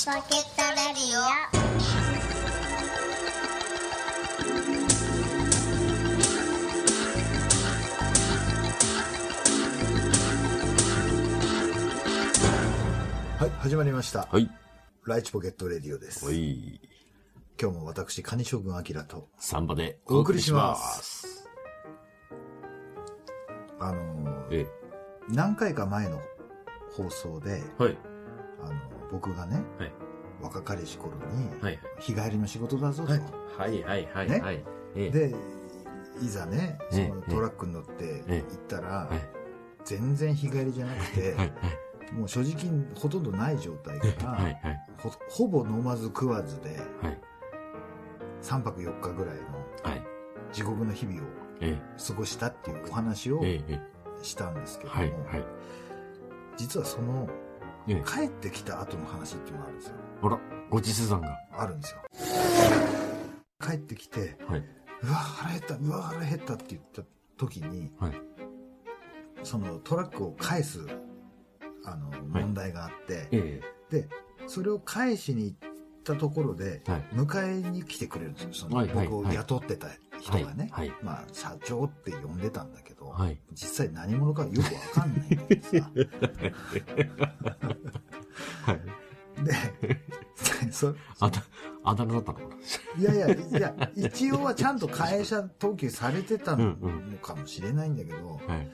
チポケットレディオはい、始まりました。はい。ライチポケットレディオです。おい。今日も私、カニ将軍アキラと、サンバでお送りします。あのーえ何回か前の放送で、え。はい。あの僕がね、はい。若かりし頃に、はい。日帰りの仕事だぞと。はい。はい。はい。はい。ねはい。ええ。で、いざね、そええのトラックに乗ってえ行ったら、はい。全然日帰りじゃなくて、はい。もう所持金ほとんどない状態から。ほほぼ飲まず食わずで、はい。3泊4日ぐらいのはい。地獄の日々をえ過ごしたっていうお話をえ。ええ。したんですけども。実はそのええ。帰ってきた後の話っていうのがあるんですよあら、ごちそうさんが。あるんですよ帰ってきてはい。うわ腹減ったうわ腹減ったって言った時にはい。そのトラックを返すあの問題があって、えでそれを返しに行ったところでえ。はい。迎えに来てくれるんですよそのはいはい僕を雇ってた人がね、はい。まあ社長って呼んでたんだけど、はい。実際何者かよくわかんないんだけどさはい。でそあだ、あだ名だったのかいやいや、いや、一応はちゃんと会社登記されてたのうんかもしれないんだけど、なはい。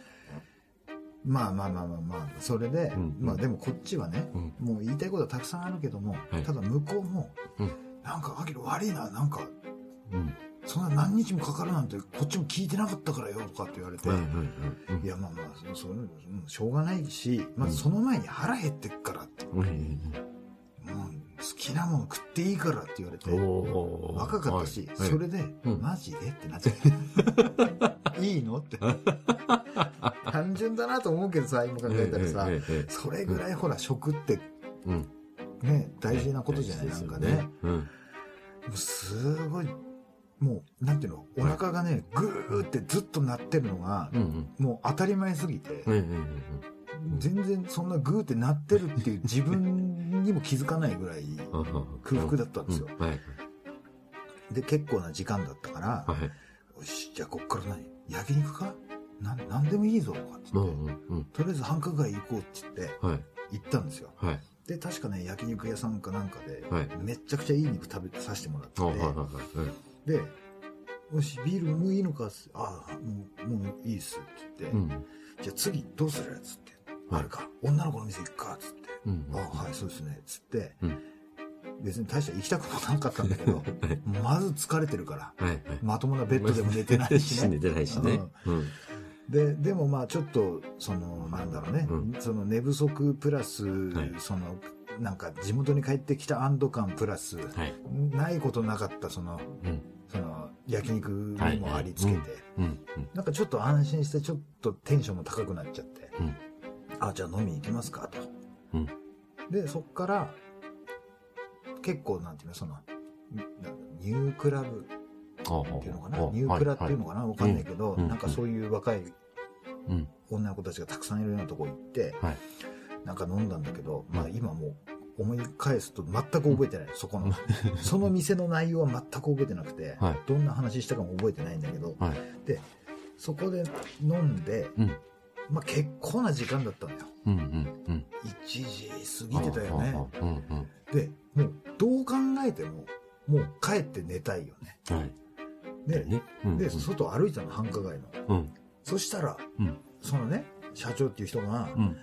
まあまあまあまあまあ、それで、うんまあでもこっちはね、うん。もう言いたいことはたくさんあるけども、はいただ向こうも、うんなんか、アキラ悪いな、なんか、うん。そんな何日もかかるなんて、こっちも聞いてなかったからよ、とかって言われて、はい。や、まあまあ、その、うんしょうがないし、まずその前に腹減ってっからって、うん。もう好きなもの食っていいからって言われて、若かったし、はいそれで、うんマジでってなっちゃう。いいのって。単純だなと思うけどさ、今考えたらさ、それぐらいほら、食ってうん。ね、大事なことじゃない、なんかね。。すごい、もう、なんていうの、お腹がね、ぐーってずっと鳴ってるのがう、ん。もう当たり前すぎてうん。、うん。全然そんなグーって鳴ってるっていう自分にも気づかないぐらい空腹だったんですよ。はい。で、結構な時間だったから、はい。よし、じゃあこっから何？焼肉か？ななんでもいいぞ、とかってう言って、ん。うん。とりあえず繁華街行こうって言って、はい。行ったんですよ。はい。で、確かね、焼肉屋さんかなんかで、はい。めっちゃくちゃいい肉食べさせてもらってあ、て。で、よし、ビールもういいのかっつってああ、もう、もういいっすって言って、うん。じゃあ次どうするやつって、はいあるか、女の子の店行くかっつって、うん。ああ、はい、そうですね、つって、うん別に大した行きたくもなかったんだけど、まず疲れてるから、はい。はい。まともなベッドでも寝てないしね。寝てないしね。うん。で、でもまあちょっと、その、なんだろうね、うんその寝不足プラス、はいその、なんか地元に帰ってきた安堵感プラス、はい。ないことなかったその、うん。焼肉にもありつけて、うん。なんかちょっと安心して、ちょっとテンションも高くなっちゃって、うん。あ、じゃあ飲みに行きますか、と。うん。で、そっから、結構、なんていうの、その、なニュークラブあっていうのかな、ニュークラっていうのかな、わかんないけど、うん。なんかそういう若いうん。女の子たちがたくさんいるようなとこ行って、はい。なんか飲んだんだけど、まあ今もう思い返すと全く覚えてない、そこの。その店の内容は全く覚えてなくて、はいどんな話したかも覚えてないんだけど、はい。そこで飲んで、うん。まあ結構な時間だったんだよ。うん。うん。うん。1時過ぎてたよね。うん。うん。で、もうどう考えても、もう帰って寝たいよね。はい。で、ね。うんで、外歩いたの、繁華街の。うん。そしたら、うん。そのね、社長っていう人が、うん。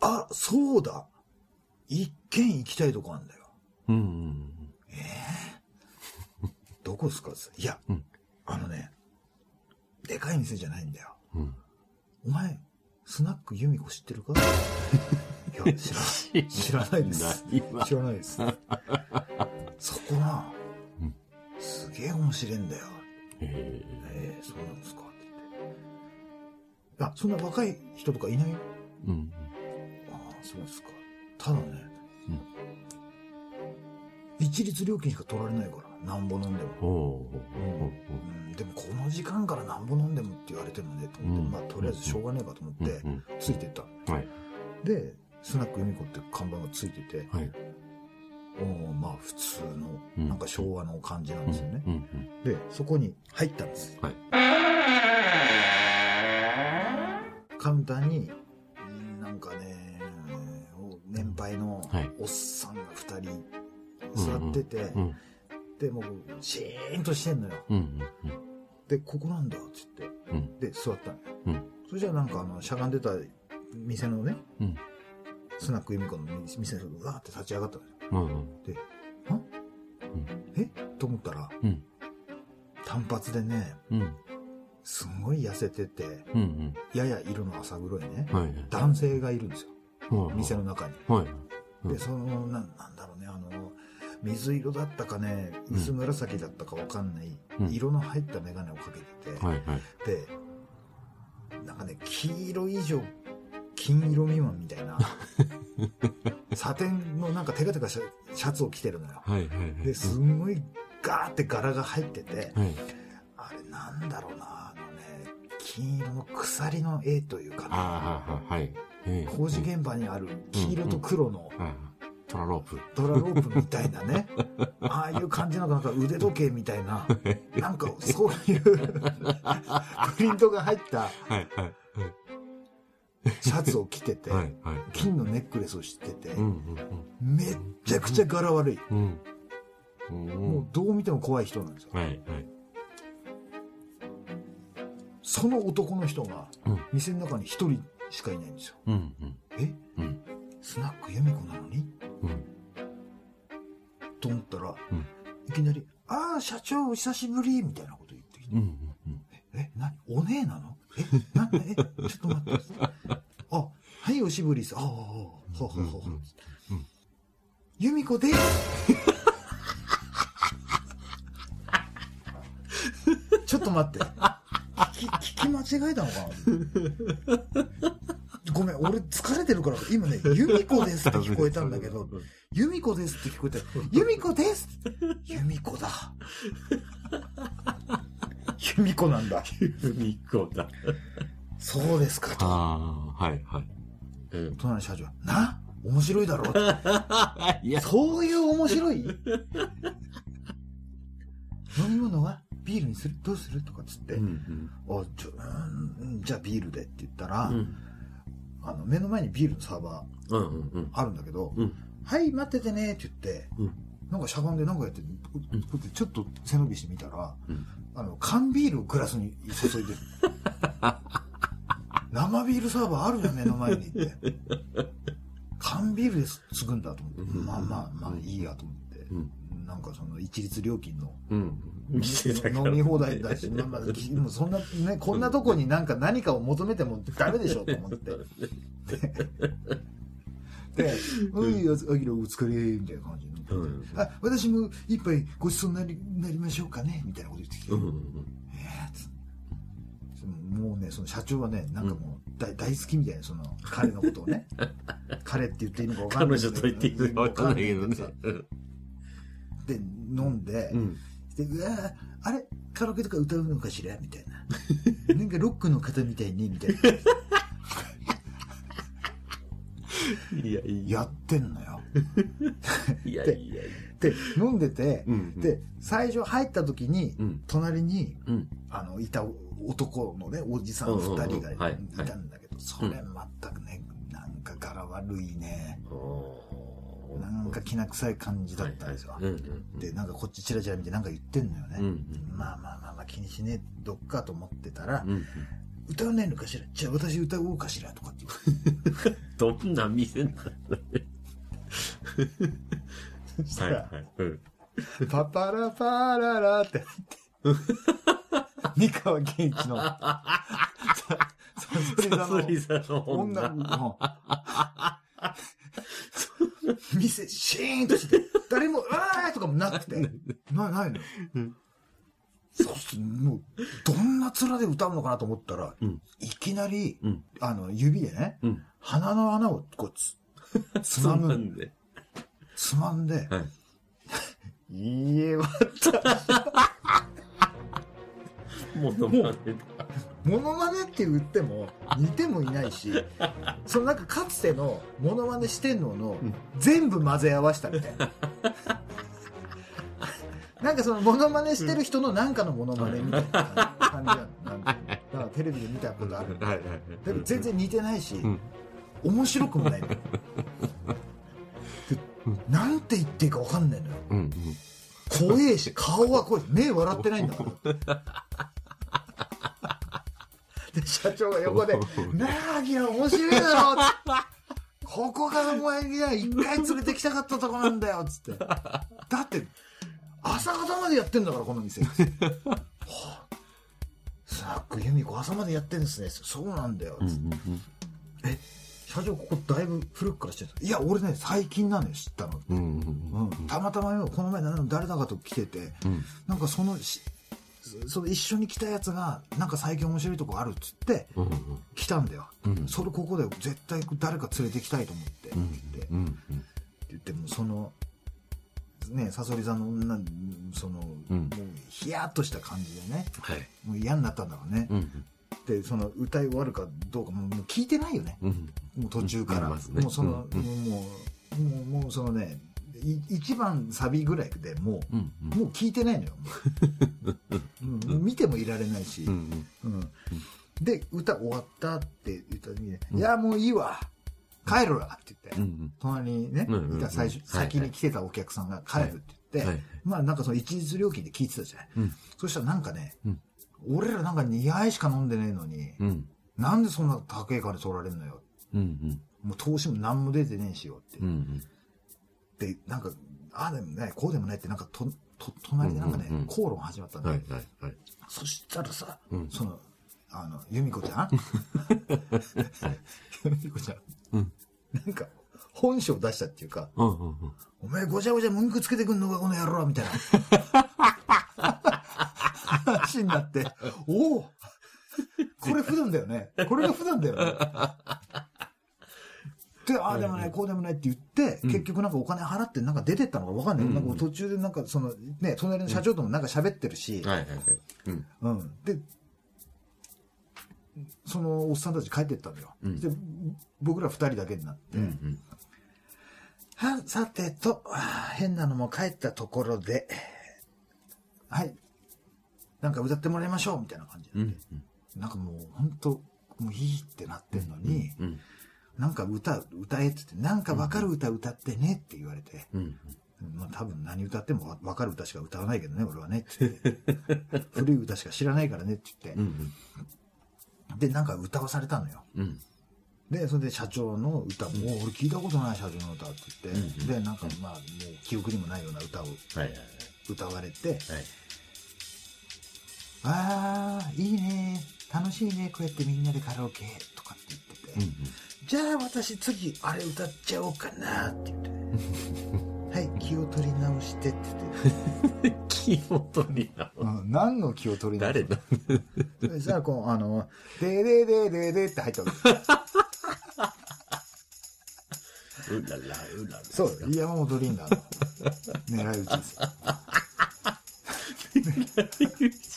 あ、そうだ一軒行きたいとこあんだよ。うん。どこですか？いや、うんあのね、でかい店じゃないんだよ。うん。お前、スナックユミコ知ってるか？いや、知らない。知らないです。知らないです。そこなうん、すげえ面白いんだよ。へええそうなんですかって言って。あ、そんな若い人とかいない？うん。ああ、そうですか。ただね、一律料金しか取られないから、なんぼ飲んでも。おおうん、でもこの時間からなんぼ飲んでもって言われてもね、と思って、うんまあとりあえずしょうがねえかと思って、うん。ついてったの。はい。で、スナックユミコって看板がついてて、はい。うん、まあ普通うんのなんか昭和の感じなんですよね、うん。うん。でそこに入ったんですはい。カウンターになんかね年配のはいおっさんが2人座ってて、うん。でもうシーンとしてんのようん。うん。でここなんだっつってうん。で座ったのよ、うんそれじゃあなんかあのしゃがんでた店のね、うんスナック由美子の店がうわーって立ち上がったのようん。で、んえ？と思ったら、うん単発でね、うん。すんごい痩せてて、うん。やや色の浅黒いね、はい。男性がいるんですよ、はい。店の中に。はい。うんで、その、なんなんだろうね、あの、水色だったかね、うん薄紫だったかわかんない、うん色の入った眼鏡をかけてて、はい。はい。で、なんかね、黄色以上、金色未満みたいな、サテンのなんかテカテカシャツを着てるのよ。はい。はい。で、すんごいガーって柄が入ってて、はい。あれなんだろうな、あのね、金色の鎖の絵というかな、ああ、はい。ええ工事現場にある黄色と黒のはい。トラロープ。ドラロープみたいなね、ああいう感じのなんか腕時計みたいな、なんかそういうプリントが入った。シャツを着てて、はい。はい。金のネックレスをしててう、ん。めっちゃくちゃ柄悪い。うん。うん。もうどう見ても怖い人なんですよ。はい。はい。その男の人がうん店の中に一人しかいないんですよ。うん。うん。え？うん。スナック由美子なのに？うん。と思ったら、うんいきなり、ああ、社長お久しぶりみたいなこと言ってきて、うん。え、な、お姉なの？え、な、え、ちょっと待って。あ、はい、おしぶりです。ああ、ほうほうほう。由美子です。ちょっと待って。聞き、聞き間違えたのかな？俺疲れてるから、今ね、由美子ですって聞こえたんだけど、由美子ですって聞こえた。由美子です由美子だ。由美子なんだ。みこだ。そうですかと。ああ、はい。はい。うん。隣の社長は、な？面白いだろ？いや、そういう面白い？飲み物は？ビールにする？どうする？とかっつって、うん。あちょうんじゃあビールでって言ったら、うん。あの目の前にビールのサーバー。あるんだけど、うん。はい待っててねって言って、うんなんかしゃがんでなんかやって、ちょっと背伸びしてみたら、うんあの缶ビールをグラスに注いでる 生ビールサーバーあるよ目の前にって缶ビールで継ぐんだと思って、うんまあまあまあいいやと思って、うん。なんかその一律料金のうん。店だから飲み放題だし、まあまあ、でもそんな、ね、こんなとこになんか何かを求めてもダメでしょと思って。で、おい、あきらお疲れ、みたいな感じになってうん。あ、私も一杯ごちそうになりなりましょうかねみたいなこと言ってきて。うん。えーつもうね、その社長はね、なんかもう大大好きみたいな、その彼のことをね。彼って言っていいのか分かんない彼女と言っていいのかわかんないけどね。で、飲んで、うん。で、うわーあれ？カラオケとか歌うのかしら？みたいな。なんかロックの方みたいね？みたいな。いや、いや、やってんのよ。いや、いや。で、飲んでて、うん。で、最初入った時に、うん。隣に、うん。あの、いた男のね、おじさん二人がいいたんだけど、それ全くね、なんか柄悪いね。なんかきな臭い感じだったんですよ。で、なんかこっちチラチラ見てなんか言ってんのよね。うんうん。まあまあまあまあ気にしねえどっかと思ってたら、うん。歌わないのかしら？じゃあ私歌おうかしらとかって言って。どんな店なんだね。そしたら、はい。うん。パパラパララって入って、三河健一の、サソリ座の女女。の 店シーンとして、誰も、うわーとかもなくて、な、ないのようん。そうすもう、どんな面で歌うのかなと思ったら、うんいきなり、うん。あの、指でね、うん。鼻の穴をこうつ、つまむ、んで。つまんで、はい。いいえ、わものまねだ。モノマネって言っても似てもいないしそのなんかかつてのモノマネしてんの全部混ぜ合わせたみたいな。なんかそのモノマネしてる人のなんかのモノマネみたいな感じなのなんかだからテレビで見たことある。はいはい全然似てないし、ん。面白くもないのよ。でなんて言っていいか分かんないのよ。うんうん。怖えし顔は怖い。目笑ってないんだからで社長が横で「なあアキラ面白いだろ」ここがお前には一回連れてきたかったとこなんだよ」つって。だって朝方までやってんだからこの店。はあ。スナック由美子朝までやってんですね。そうなんだよつって、え社長ここだいぶ古くから知ってたいや俺ね最近なのよ知ったのうんうんうん、たまたまよこの前誰だかと来てて、うん。なんかそのしその一緒に来たやつがなんか最近面白いとこあるっつってうんうん来たんだよ、うんそれここで絶対誰か連れてきたいと思って、うんって言って、もそのねさそり座の女その、うんもうヒヤッとした感じでね。はい。もう嫌になったんだろうね、うんでその歌い終わるかどうかももう聞いてないよね、うんもう途中から、ね。もうその、うん。もうもうもうそのねい一番サビぐらいでもう、うんうん。もう聞いてないのよ られないし、うんうん。で歌終わったって言った時に、いやもういいわ。帰るわ」って言って、隣にね、いた最初はい先に来てたお客さんが帰るって言って、はい。まあなんかその一日料金で聞いてたじゃない、うん。そしたらなんかね、うん。俺らなんか2杯しか飲んでねえのに、うん。なんでそんな高い金取られんのよ。うんもう投資も何も出てねえしよって、でなんかああでもないこうでもないってなんかとと隣でなんかね、口論始まったんだよ、はいはいはい。そしたらさ、うん。そのあの由美子ちゃん？由美子ちゃん、うん。なんか本性出したっていうかうんうんうん。お前ごちゃごちゃ文句つけてくんのかこの野郎みたいな。話になっておおこれ普段だよね。これが普段だよね。でああでもないこうでもないって言って、結局なんかお金払ってなんか出てったのか分かんない、なんか途中でなんかそのね隣の社長ともなんか喋ってるし、はいはいはい。うん。うん、でそのおっさんたち帰ってったのよ、うん。で僕ら二人だけになって、うんうん。はさてと変なのも帰ったところではい。なんか歌ってもらいましょうみたいな感じで、うんなんかもう本当もういいってなってんのに、うん。なんか歌歌えって言ってなんか分かる歌歌ってねって言われて、うん。まあ多分何歌ってもわ分かる歌しか歌わないけどね俺はね 古い歌しか知らないからねって言って、うんでなんか歌わされたのようん。でそれで社長の歌も、俺聞いたことない社長の歌って言って、うんでなんかまあもう記憶にもないような歌をはいはいはい。歌われてはい。「ああいいね楽しいねこうやってみんなでカラオケ」とかって言ってて、じゃあ私次あれ歌っちゃおうかなって言って はい気を取り直してって言って、気を取りな。うん、何の気を取り直し誰だてそしたらこうあの「ででででで」って入ったわけうらら、うらら。そう山本リンダの 狙い撃ちです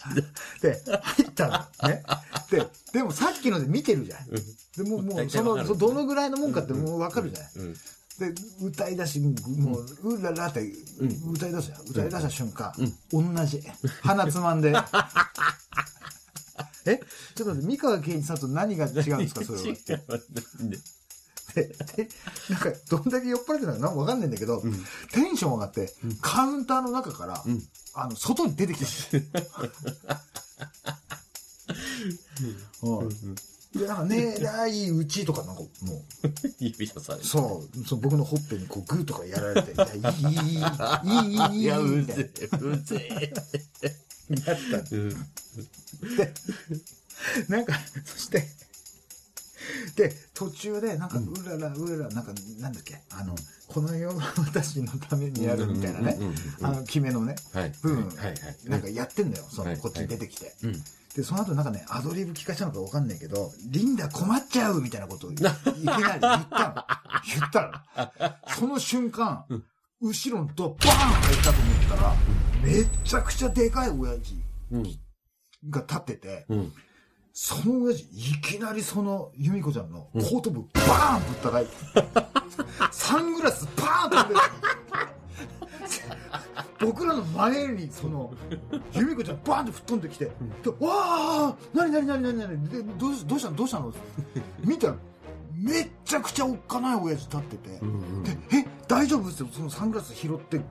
よ。で入ったの。ねででもさっきので見てるじゃん。でもうもうそのどのぐらいのもんかってもう分かるじゃない。うん。で歌い出しもう「うらら」って歌い出すじゃん。歌い出した瞬間、同じ。鼻つまんで。え？ちょっと待って三河健一さんと何が違うんですかそれは。違うねで？でなんかどんだけ酔っ払ってたのかなんかんないんだけど、テンション上がって、カウンターの中から、あの外に出てきたの うん。でなんか「ねえらいうち」とかなんかもう。指さされて。そう。そう僕のほっぺにこうグーとかやられて「いやいいいいいいいいいい。いいい」いや、ういぜえ、うぜなやった。え。うん。でなんかそしてで途中でなんかうららうららなんかなんだっけ？あのこの世は私のためにやるみたいなね。うんうんうんうんあの決めのね。はい。部分はいはい。なんかやってんだよ。そはいのこっちに出てきて。うん。でその後なんかねアドリブ聞かせたのか分かんないけど「リンダ困っちゃう」みたいなことをいきなり言ったの言ったのその瞬間後ろのドアバーン入ったと思ったらめちゃくちゃでかい親父うん。が立っててうん。その親父いきなりその由美子ちゃんの後頭部バーンぶったたいてサングラスバーン飛んでる僕らの前にその由美子ちゃんバーンって吹っ飛んできて「でわあ何何何何何でどうしどうしたの？どうしたの?」って見たらめっちゃくちゃおっかない親父立っててうんうん。で「え大丈夫?」ってそのサングラス拾っても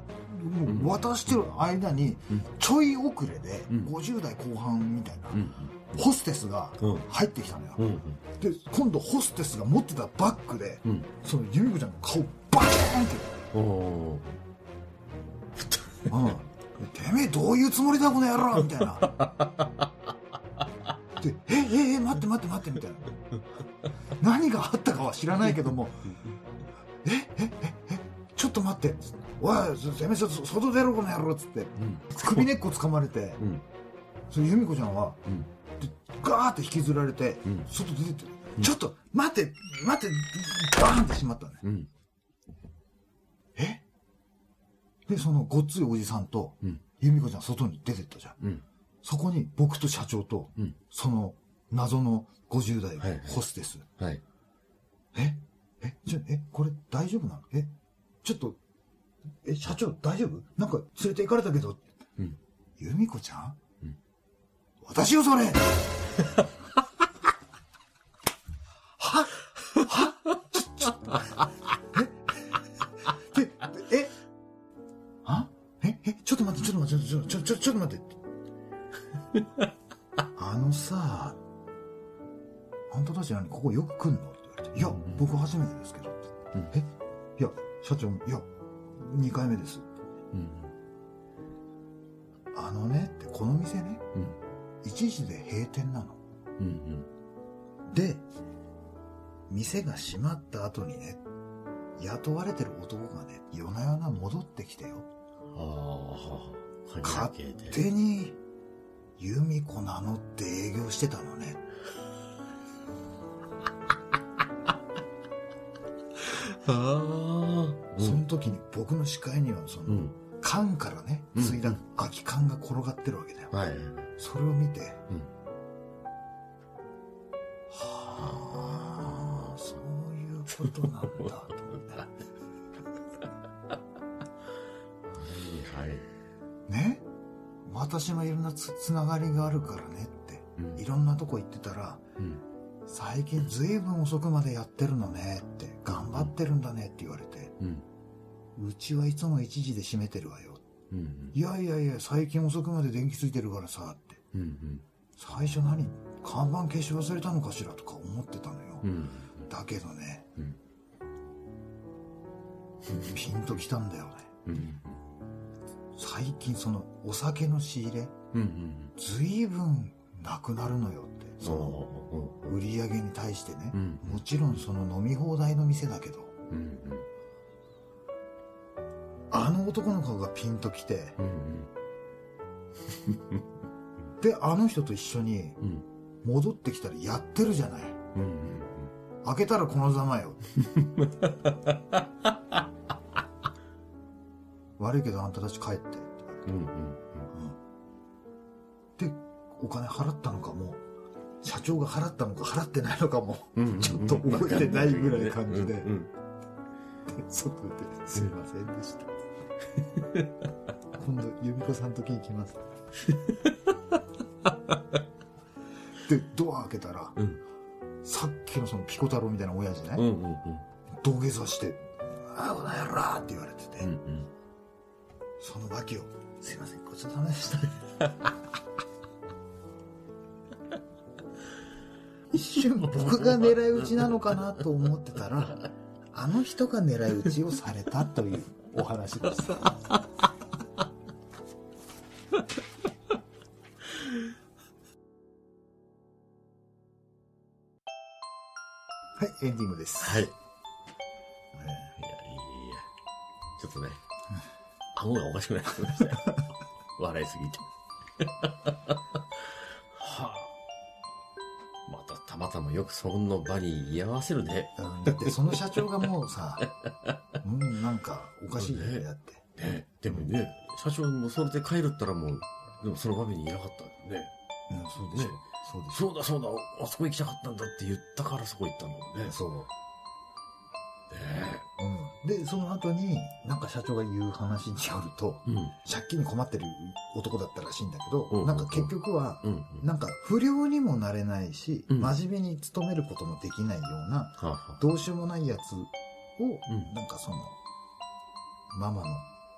う渡してる間にうん。ちょい遅れでうん。50代後半みたいなうんホステスがうん。入ってきたのよ。うんで今度ホステスが持ってたバッグでうん。その由美子ちゃんの顔バキーンってうん、てめえどういうつもりだこの野郎みたいな。でえええ待って待って待ってみたいな。何があったかは知らないけどもええええちょっと待って。おいてめえそ外出ろこの野郎っつって。うん。首根っこ掴まれて。うん。その由美子ちゃんはうん。でガーって引きずられて、うん。外出てって、ちょっと待って待ってバーンってしまったね。うん。え？でそのごっついおじさんとうん。由美子ちゃん外に出てったじゃん。うん。そこに僕と社長と、うん。その謎の50代はいはい。ホステス。はい。え？え？ちょ、え、これ大丈夫なの？え？ちょっと、え、社長大丈夫？なんか連れて行かれたけど、うん。由美子ちゃん、うん。私よそれのさ、あんたたち何ここよく来んの？って言われて。いや、僕初めてですけど。うんえ？いや、社長、いや、2回目です。うんあのねって、この店ね、うん1時で閉店なの。うんで、店が閉まった後にね、雇われてる男がね、夜な夜な戻ってきてよ。ああ勝手に、由美子名乗って営業してたのね。ああその時に僕の視界にはその、うん缶からね、うんついだ空き缶が転がってるわけだよ。はいそれを見て、うんはあ、そういうことなんだと思って。私のいろんなつつながりがあるからねって、うんいろんなとこ行ってたら、うん最近ずいぶん遅くまでやってるのねって、頑張ってるんだねって言われて、うちはいつも1時で閉めてるわよ。うんいやいやいや、最近遅くまで電気ついてるからさって。最初何看板消し忘れたのかしらとか思ってたのよ。うんだけどね、うんピンときたんだよね。うん最近そのお酒の仕入れ、うんうんずいぶんなくなるのよって。そのそ売り上げに対してね。う、うん。もちろんその飲み放題の店だけど、うんあの男の顔がピンときて、うん で、あの人と一緒にうん。戻ってきたらやってるじゃない。うんうん。開けたらこのざまよ。悪いけどあんたたち帰って。って言われて。うん。で、お金払ったのかも、社長が払ったのか払ってないのかも、うんちょっと覚えてないぐらい感じで。うんうん外ですいませんでした。今度、由美子さんときます。で、ドア開けたら、うん。さっきのそのピコ太郎みたいな親父ね、うんうん土下座して、ああ、この野郎って言われてて、うんうんその訳を、すいません、ごちそうさまでした。一瞬僕が狙い撃ちなのかなと思ってたら、あの人が狙い撃ちをされたというお話でした。はい、エンディングです。はい。いや、いや、ちょっとね、顎がおかしくなってきましたよ。笑いすぎて。はあ。またたまたまよくそんな場に居合わせるね。ーうんだってその社長がもうさ、うん、なんかおかしいよね、だって。ね、でもね、社長もそれで帰るったらもう、でもその場面にいなかったんだよね。うん、そうでしょ。ねそうでしょ。そうだそうだ、あそこ行きたかったんだって言ったからそこ行ったんだもんね。そう。で、その後に、なんか社長が言う話によると、うん。借金に困ってる男だったらしいんだけど、うんなんか結局は、うん。なんか不良にもなれないし、うん真面目に勤めることもできないような、どうしようもないやつを、うんなんかその、ママの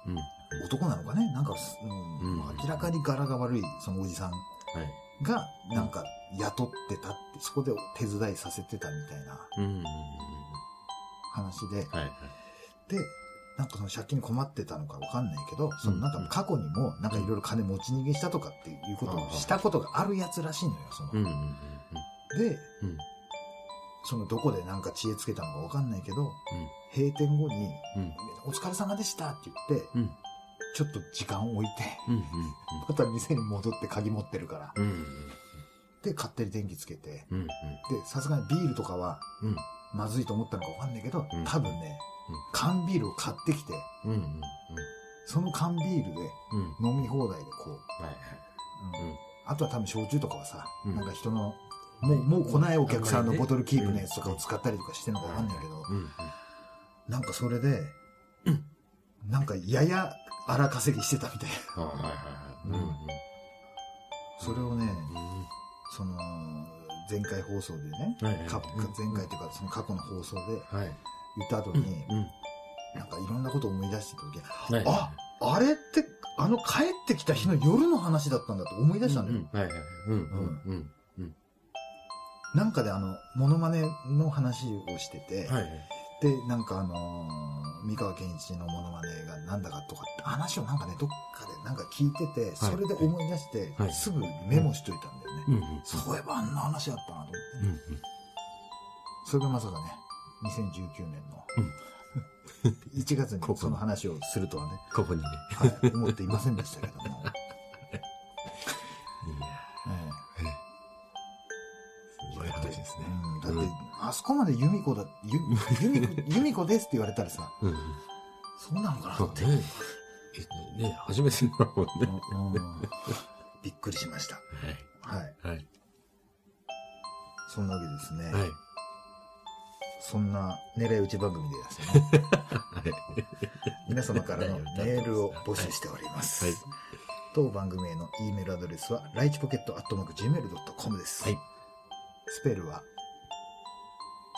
うん。男なのかね？なんか明らかに柄が悪いそのおじさんはい。が、なんか雇ってたって、そこで手伝いさせてたみたいな。話で、はいはい。で、なんかその借金に困ってたのかわかんないけど、そのなんか過去にもなんかいろいろ金持ち逃げしたとかっていうことをしたことがあるやつらしいのよ、その。うんうんうんで、うん。うん。そのどこでなんか知恵つけたのかわかんないけど、閉店後に、うん。お疲れ様でしたって言って、うん。ちょっと時間を置いて、うん。うん。また店に戻って鍵持ってるから。うん。うん。で、勝手に電気つけて。うん。で、さすがにビールとかはうん。まずいと思ったのかわかんないけど、うん多分ねうん、缶ビールを買ってきて、うん。うん。その缶ビールでうん。飲み放題でこう、はいはい。うんうんあとは多分焼酎とかはさ、うんなんか人の、もう、もう来ないお客さんのボトルキープのやつとかを使ったりとかしてるのかわかんないけど、うん。なんかそれで、なんかやや荒稼ぎしてたみたいな。それをね、その、前回放送でね、はいはいか前回というかその過去の放送ではい。言った後に、うん。なんかいろんなことを思い出してた時、はい。ああれって、あの帰ってきた日の夜の話だったんだと思い出したんだよ。うん。なんかであの、モノマネの話をしてて、はいはい。で、なんかあのー三河健一のモノマネがなんだかとかって話をなんかね、どっかでなんか聞いてて、それで思い出して、はいすぐメモしといたんだよね。そういえばあんな話あったなと思って。うん。それがまさかね、2019年の、1月にその話をするとはね、ここにね。はい、思っていませんでしたけども。あそこまで由美子だ、ゆ由美子、由美子ですって言われたらさ、うん。そうなのかなって。ね、えね、初めてだもんね。うんうんびっくりしました。はい。はい。はい。そんなわけですね。はい。そんな狙い撃ち番組でですね、はい。皆様からのメールを募集しております。はい。当番組への E メールアドレスは、ライチポケットアットマーク Gmail.com です。はい。スペルは、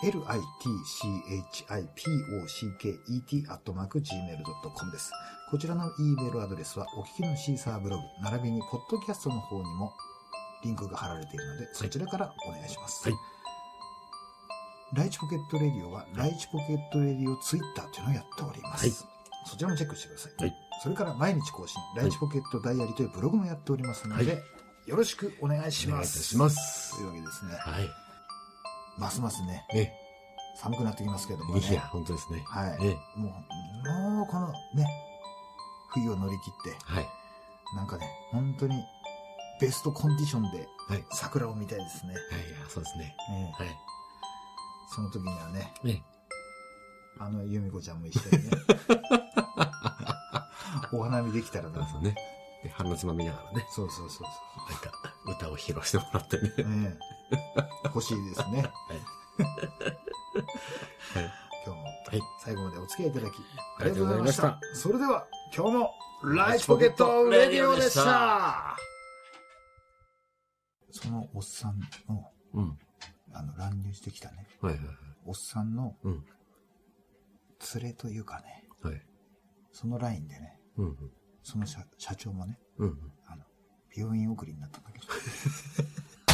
litchipocket アットマーク Gmail.com です。こちらの E メールアドレスは、お聞きのシーサーブログ、並びにポッドキャストの方にもリンクが貼られているので、そちらからお願いします。はいライチポケットレディオは、ライチポケットレディオツイッターというのをやっております。はいそちらもチェックしてください。はいそれから毎日更新、ライチポケットダイアリーというブログもやっておりますので、はいよろしくお願いしお願い。しますというわけですね。はい。ますますね、ね。寒くなってきますけどもね。いや、本当ですね。はい。ね。もう、もうこのね、冬を乗り切って、はい。なんかね、本当にベストコンディションではい。桜を見たいですね。はい、いや、そうですね。ええはい。その時にはね、ね。あの由美子ちゃんも一緒にね、お花見できたらな。そうね。で、鼻つまみながらね、そうそうそうなんか、歌を披露してもらってね。ええ 欲しいですね。はい。今日もはい。最後までお付き合いいただき、ありがとうございました。それでは、今日も、ライチポケットレディオでしたそのおっさんの、うん。あの、乱入してきたね、はいはいはい。おっさんのうん。連れというかね、はい。そのラインでね、うん。その社社長もね、うん。あの、病院送りになったんだけど。